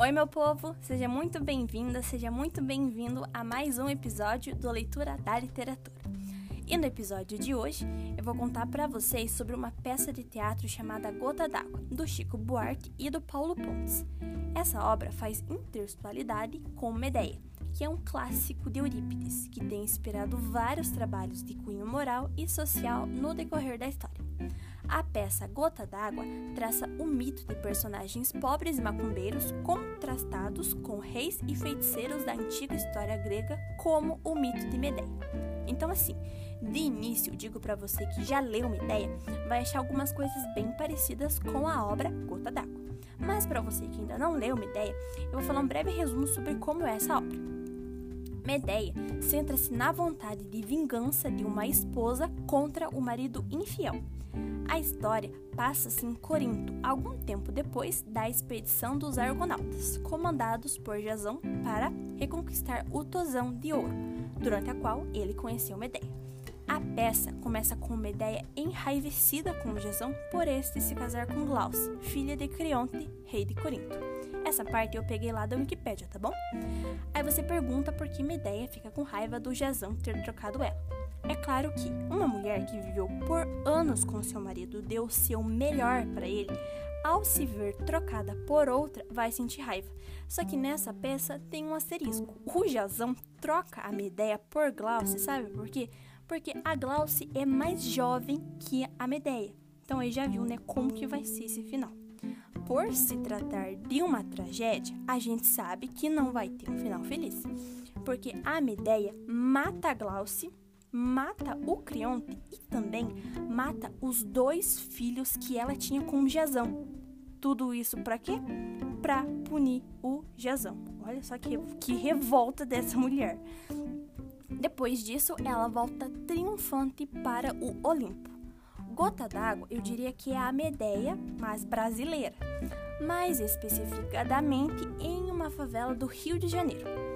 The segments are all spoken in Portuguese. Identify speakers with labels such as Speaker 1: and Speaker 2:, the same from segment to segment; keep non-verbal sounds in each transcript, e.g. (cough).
Speaker 1: Oi, meu povo! Seja muito bem-vinda, seja muito bem-vindo a mais um episódio do Leitura da Literatura. E no episódio de hoje, eu vou contar para vocês sobre uma peça de teatro chamada Gota d'Água, do Chico Buarque e do Paulo Pontes. Essa obra faz intertextualidade com Medeia, que é um clássico de Eurípides, que tem inspirado vários trabalhos de cunho moral e social no decorrer da história. A peça Gota d'Água traça o mito de personagens pobres e macumbeiros contrastados com reis e feiticeiros da antiga história grega, como o mito de Medeia. Então, assim, de início, digo para você que já leu Medeia, vai achar algumas coisas bem parecidas com a obra Gota d'Água. Mas para você que ainda não leu Medeia, eu vou falar um breve resumo sobre como é essa obra. Medeia centra-se na vontade de vingança de uma esposa contra o marido infiel. A história passa-se em Corinto, algum tempo depois da expedição dos Argonautas, comandados por Jasão para reconquistar o Tosão de Ouro, durante a qual ele conheceu Medeia. A peça começa com Medeia enraivecida com Jasão por este se casar com Glauce, filha de Creonte, rei de Corinto. Essa parte eu peguei lá da Wikipédia, tá bom? Aí você pergunta por que Medeia fica com raiva do Jasão ter trocado ela. É claro que uma mulher que viveu por anos com seu marido deu seu melhor para ele, ao se ver trocada por outra, vai sentir raiva. Só que nessa peça tem um asterisco. O Jazão troca a Medeia por Glauce, sabe por quê? Porque a Glauce é mais jovem que a Medeia. Então aí já viu, né, como que vai ser esse final. Por se tratar de uma tragédia, a gente sabe que não vai ter um final feliz. Porque a Medeia mata a Glauce mata o Creonte e também mata os dois filhos que ela tinha com o Jazão. Tudo isso para quê? Para punir o Jazão. Olha só que, que revolta dessa mulher. Depois disso, ela volta triunfante para o Olimpo. Gota d'Água, eu diria que é a Medeia, mas brasileira, mais especificadamente em uma favela do Rio de Janeiro.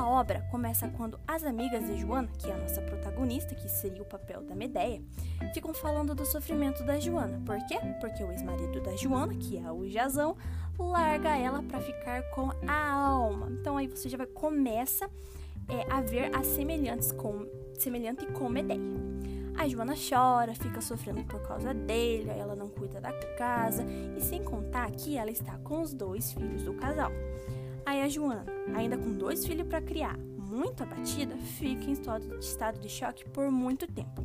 Speaker 1: A obra começa quando as amigas de Joana, que é a nossa protagonista, que seria o papel da Medeia, ficam falando do sofrimento da Joana. Por quê? Porque o ex-marido da Joana, que é o Jazão, larga ela para ficar com a alma. Então aí você já vai começa é, a ver as semelhantes com semelhante com Medeia. A Joana chora, fica sofrendo por causa dele, ela não cuida da casa e sem contar que ela está com os dois filhos do casal. Aí a Joana, ainda com dois filhos para criar, muito abatida, fica em estado de choque por muito tempo.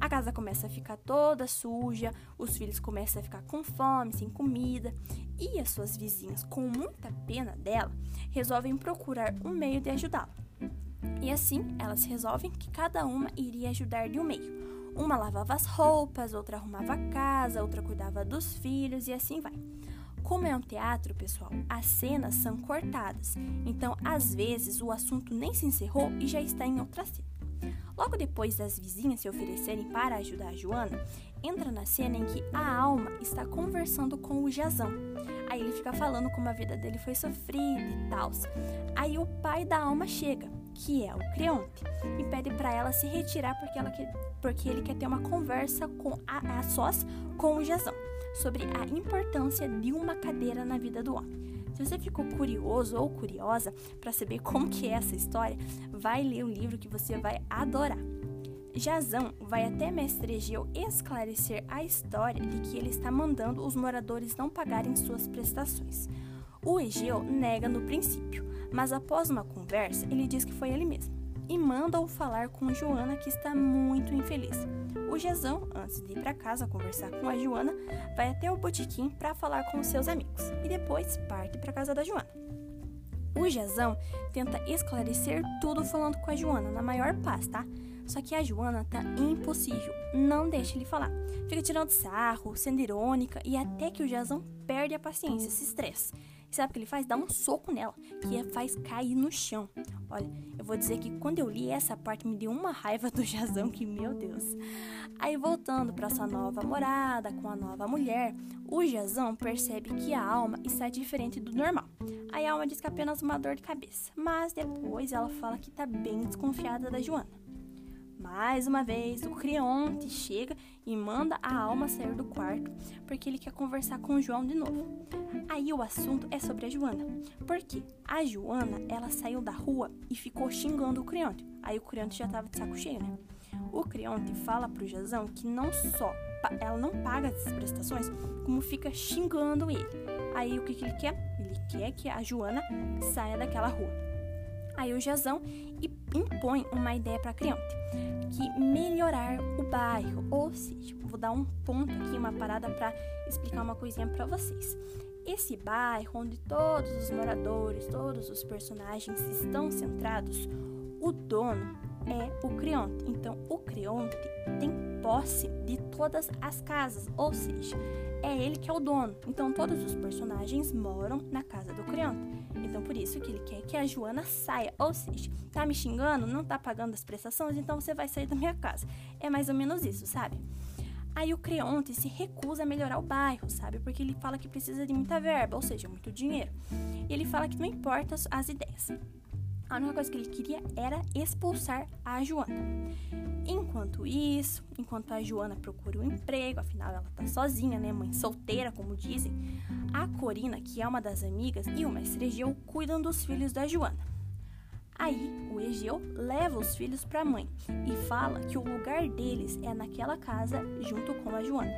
Speaker 1: A casa começa a ficar toda suja, os filhos começam a ficar com fome, sem comida, e as suas vizinhas, com muita pena dela, resolvem procurar um meio de ajudá-la. E assim, elas resolvem que cada uma iria ajudar de um meio. Uma lavava as roupas, outra arrumava a casa, outra cuidava dos filhos e assim vai. Como é um teatro, pessoal, as cenas são cortadas, então às vezes o assunto nem se encerrou e já está em outra cena. Logo depois das vizinhas se oferecerem para ajudar a Joana, entra na cena em que a alma está conversando com o Jazão. Aí ele fica falando como a vida dele foi sofrida e tal. Aí o pai da alma chega, que é o Creonte, e pede para ela se retirar porque, ela quer, porque ele quer ter uma conversa com a, a sós com o Jazão sobre a importância de uma cadeira na vida do homem. Se você ficou curioso ou curiosa para saber (laughs) como que é essa história, vai ler o livro que você vai adorar. Jazão vai até Mestre Egeu esclarecer a história de que ele está mandando os moradores não pagarem suas prestações. O Egeu nega no princípio, mas após uma conversa, ele diz que foi ele mesmo e manda-o falar com Joana, que está muito infeliz. O Jezão, antes de ir para casa conversar com a Joana, vai até o botequim para falar com seus amigos e depois parte para casa da Joana. O Jezão tenta esclarecer tudo falando com a Joana, na maior paz, tá? Só que a Joana tá impossível, não deixa ele falar. Fica tirando sarro, sendo irônica e até que o Jazão perde a paciência, se estressa. E sabe o que ele faz? Dá um soco nela, que faz cair no chão. Olha, eu vou dizer que quando eu li essa parte me deu uma raiva do Jazão, que meu Deus. Aí voltando para sua nova morada, com a nova mulher, o Jazão percebe que a alma está diferente do normal. Aí a alma diz que é apenas uma dor de cabeça, mas depois ela fala que está bem desconfiada da Joana. Mais uma vez, o Creonte chega e manda a alma sair do quarto porque ele quer conversar com João de novo. Aí o assunto é sobre a Joana. Porque a Joana, ela saiu da rua e ficou xingando o Creonte. Aí o Creonte já tava de saco cheio, né? O Creonte fala pro Jazão que não só ela não paga as prestações, como fica xingando ele. Aí o que, que ele quer? Ele quer que a Joana saia daquela rua. Aí o Jazão impõe uma ideia para Creonte, que melhorar o bairro, ou seja, vou dar um ponto aqui, uma parada para explicar uma coisinha para vocês. Esse bairro onde todos os moradores, todos os personagens estão centrados, o dono é o Creonte. Então, o Creonte tem posse de todas as casas, ou seja, é ele que é o dono. Então, todos os personagens moram na casa do Creonte. Então, por isso que ele quer que a Joana saia, ou seja, tá me xingando, não tá pagando as prestações, então você vai sair da minha casa. É mais ou menos isso, sabe? Aí o Creonte se recusa a melhorar o bairro, sabe? Porque ele fala que precisa de muita verba, ou seja, muito dinheiro. E ele fala que não importa as ideias. A única coisa que ele queria era expulsar a Joana. Enquanto isso, enquanto a Joana procura um emprego, afinal ela tá sozinha, né, mãe solteira, como dizem, a Corina, que é uma das amigas, e o mestre Egeu cuidam dos filhos da Joana. Aí, o Egeu leva os filhos para a mãe e fala que o lugar deles é naquela casa junto com a Joana.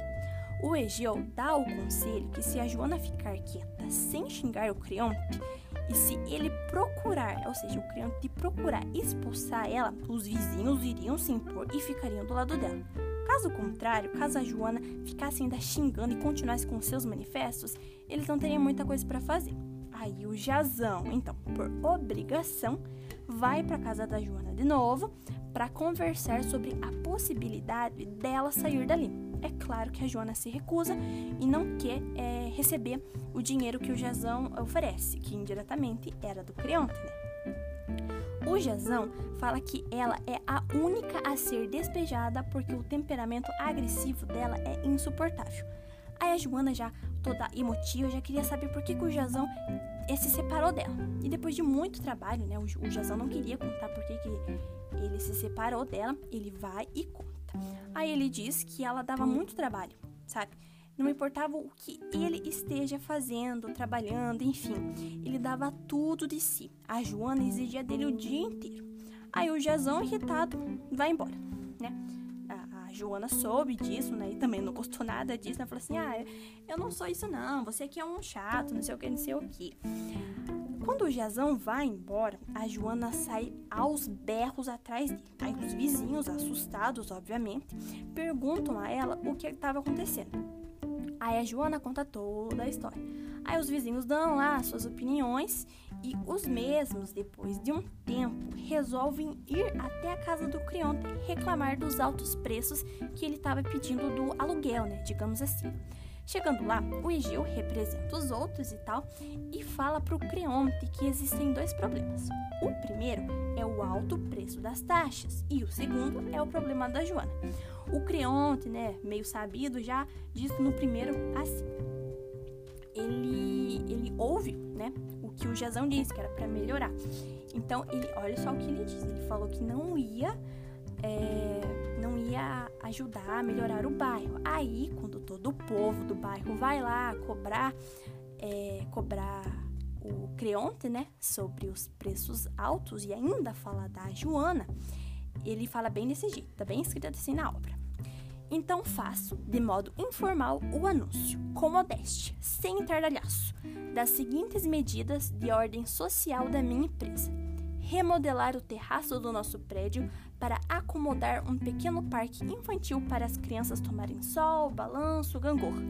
Speaker 1: O Egeu dá o conselho que se a Joana ficar quieta sem xingar o Creonte, e se ele procurar, ou seja, o Creonte procurar expulsar ela, os vizinhos iriam se impor e ficariam do lado dela. Caso contrário, caso a Joana ficasse ainda xingando e continuasse com seus manifestos, eles não teriam muita coisa para fazer. Aí o Jazão, então, por obrigação, vai para casa da Joana de novo para conversar sobre a possibilidade dela sair dali. É claro que a Joana se recusa e não quer é, receber o dinheiro que o Jazão oferece, que indiretamente era do Creonte, né? O Jazão fala que ela é a única a ser despejada porque o temperamento agressivo dela é insuportável. Aí a Joana já toda emotiva já queria saber por que, que o Jazão eh, se separou dela. E depois de muito trabalho, né, o, Jazão não queria contar por que, que ele se separou dela, ele vai e conta. Aí ele diz que ela dava muito trabalho, sabe? Não importava o que ele esteja fazendo, trabalhando, enfim, ele dava tudo de si. A Joana exigia dele o dia inteiro. Aí o Jazão, irritado, vai embora, né? A, Joana soube disso, né? E também não gostou nada disso, né? Falou assim: ah, eu não sou isso, não. Você aqui é um chato, não sei o que, não sei o que. Quando o Jazão vai embora, a Joana sai aos berros atrás dele. Aí os vizinhos, assustados, obviamente, perguntam a ela o que estava acontecendo. Aí a Joana conta toda a história. Aí os vizinhos dão lá suas opiniões e os mesmos, depois de um tempo, resolvem ir até a casa do Creonte reclamar dos altos preços que ele estava pedindo do aluguel, né? Digamos assim. Chegando lá, o Egeu representa os outros e tal e fala para o Creonte que existem dois problemas. O primeiro é o alto preço das taxas e o segundo é o problema da Joana. O Creonte, né, meio sabido, já disse no primeiro assim. Ele, ele ouve, né, o que o Jazão disse, que era para melhorar. Então, ele, olha só o que ele disse. Ele falou que não ia é, não ia ajudar a melhorar o bairro. Aí, quando todo o povo do bairro vai lá cobrar, é, cobrar o Creonte, né, sobre os preços altos e ainda falar da Joana, ele fala bem desse jeito, tá bem escrito assim na obra. Então faço, de modo informal, o anúncio, com modéstia, sem tardalhaço, das seguintes medidas de ordem social da minha empresa remodelar o terraço do nosso prédio para acomodar um pequeno parque infantil para as crianças tomarem sol, balanço, gangorra.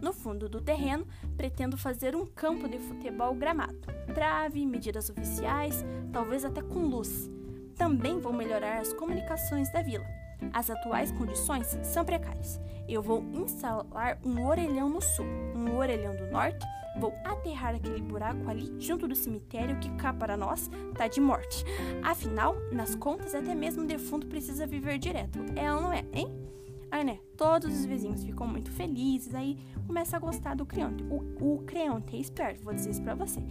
Speaker 1: No fundo do terreno, pretendo fazer um campo de futebol gramado, trave, medidas oficiais, talvez até com luz. Também vou melhorar as comunicações da vila. As atuais condições são precárias. Eu vou instalar um orelhão no sul, um orelhão do norte Vou aterrar aquele buraco ali junto do cemitério que cá para nós tá de morte. Afinal, nas contas, até mesmo o defunto precisa viver direto. É ou não é, hein? Aí, né, todos os vizinhos ficam muito felizes, aí começa a gostar do Creonte. O, o Creonte é esperto, vou dizer isso pra você.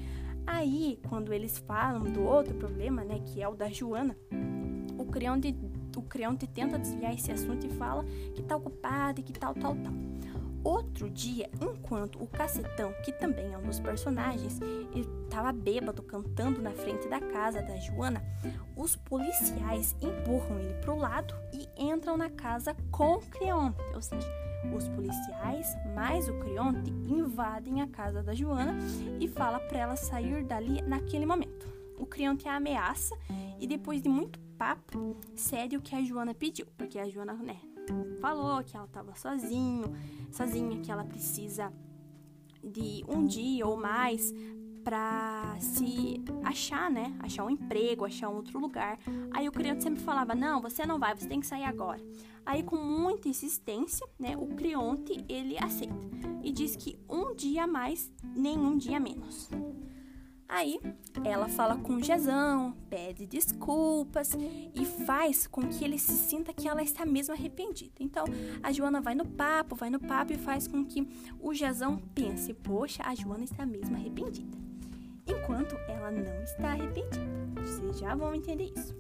Speaker 1: Aí, quando eles falam do outro problema, né, que é o da Joana, o Creonte o Creonte tenta desviar esse assunto e fala que tá ocupado e que tal, tal, tal. Outro dia, enquanto o Cacetão, que também é um dos personagens, estava bêbado cantando na frente da casa da Joana, os policiais empurram ele para o lado e entram na casa com o Creonte. Ou seja, os policiais mais o Creonte invadem a casa da Joana e fala para ela sair dali naquele momento. O Creonte a ameaça e depois de muito papo, cede o que a Joana pediu, porque a Joana, né, falou que ela estava sozinho, sozinha, que ela precisa de um dia ou mais para se achar, né? Achar um emprego, achar um outro lugar. Aí o Creonte sempre falava: "Não, você não vai, você tem que sair agora". Aí com muita insistência, né, o Creonte ele aceita e diz que um dia mais, nenhum dia menos. Aí ela fala com Jezão, pede desculpas e faz com que ele se sinta que ela está mesmo arrependida. Então a Joana vai no papo, vai no papo e faz com que o Jezão pense: poxa, a Joana está mesmo arrependida. Enquanto ela não está arrependida. Vocês já vão entender isso.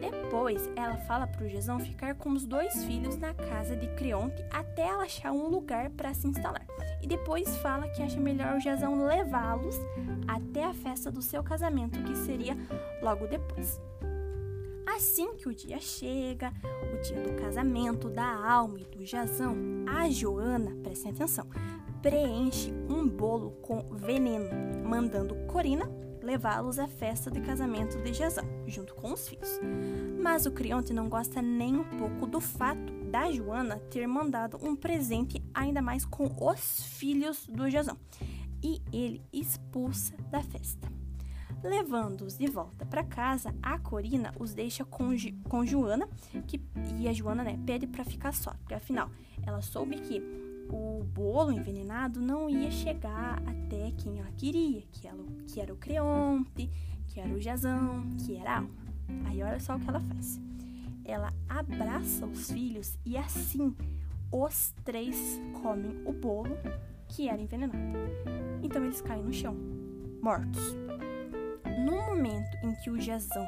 Speaker 1: Depois, ela fala para o Jezão ficar com os dois filhos na casa de Creonte até ela achar um lugar para se instalar. E depois fala que acha melhor o Jezão levá-los até a festa do seu casamento, que seria logo depois. Assim que o dia chega, o dia do casamento da Alma e do Jazão, a Joana, prestem atenção, preenche um bolo com veneno, mandando Corina levá-los à festa de casamento de Jazão, junto com os filhos. Mas o Crionte não gosta nem um pouco do fato da Joana ter mandado um presente ainda mais com os filhos do Jazão. E ele expulsa da festa. Levando-os de volta para casa, a Corina os deixa com, com Joana, que, e a Joana né, pede para ficar só, porque afinal ela soube que o bolo envenenado não ia chegar até quem ela queria, que, ela, que era o Creonte, que era o Jazão, que era a Alma. Aí olha só o que ela faz. Ela abraça os filhos e assim os três comem o bolo que era envenenado. Então eles caem no chão, mortos. No momento em que o Jazão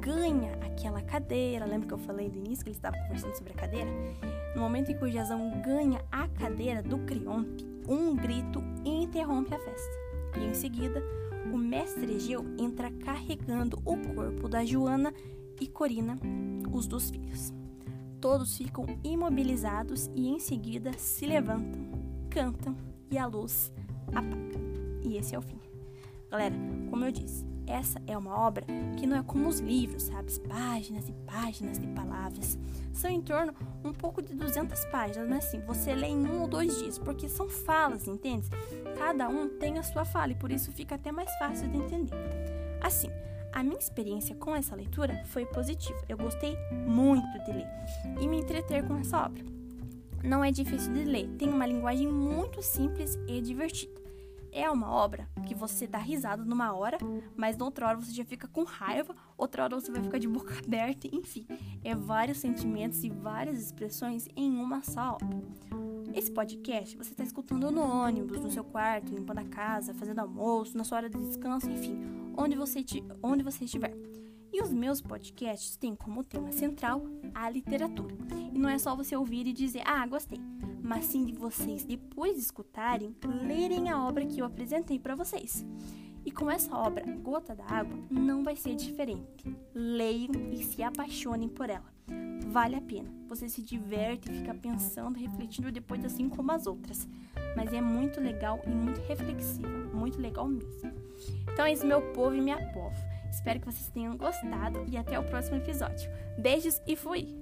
Speaker 1: ganha aquela cadeira, lembra que eu falei do início que eles estavam conversando sobre a cadeira? No momento em que o Jazão ganha a cadeira do Crionte, um grito interrompe a festa. E em seguida, o mestre Egeu entra carregando o corpo da Joana e Corina, os dos filhos. Todos ficam imobilizados e em seguida se levantam, cantam e a luz apaga. E esse é o fim. Galera, como eu disse, essa é uma obra que não é como os livros, sabe? Páginas e páginas de palavras. São em torno um pouco de 200 páginas, mas assim, você lê em um ou dois dias, porque são falas, entende? Cada um tem a sua fala e por isso fica até mais fácil de entender. Assim, a minha experiência com essa leitura foi positiva. Eu gostei muito de ler e me entreter com essa obra. Não é difícil de ler, tem uma linguagem muito simples e divertida. É uma obra que você dá risada numa hora, mas outra hora você já fica com raiva, outra hora você vai ficar de boca (laughs) aberta, enfim. É vários sentimentos e várias expressões em uma só obra. Esse podcast você está escutando no ônibus, no seu quarto, limpando a casa, fazendo almoço, na sua hora de descanso, enfim, onde você, onde você estiver. E os meus podcasts têm como tema central a literatura. E não é só você ouvir e dizer, ah, gostei mas sim de vocês, depois de escutarem, lerem a obra que eu apresentei para vocês. E com essa obra, Gota da Água, não vai ser diferente. Leiam e se apaixonem por ela. Vale a pena. Você se diverte, fica pensando, refletindo depois assim como as outras. Mas é muito legal e muito reflexiva. Muito legal mesmo. Então é isso, meu povo e minha povo. Espero que vocês tenham gostado e até o próximo episódio. Beijos e fui!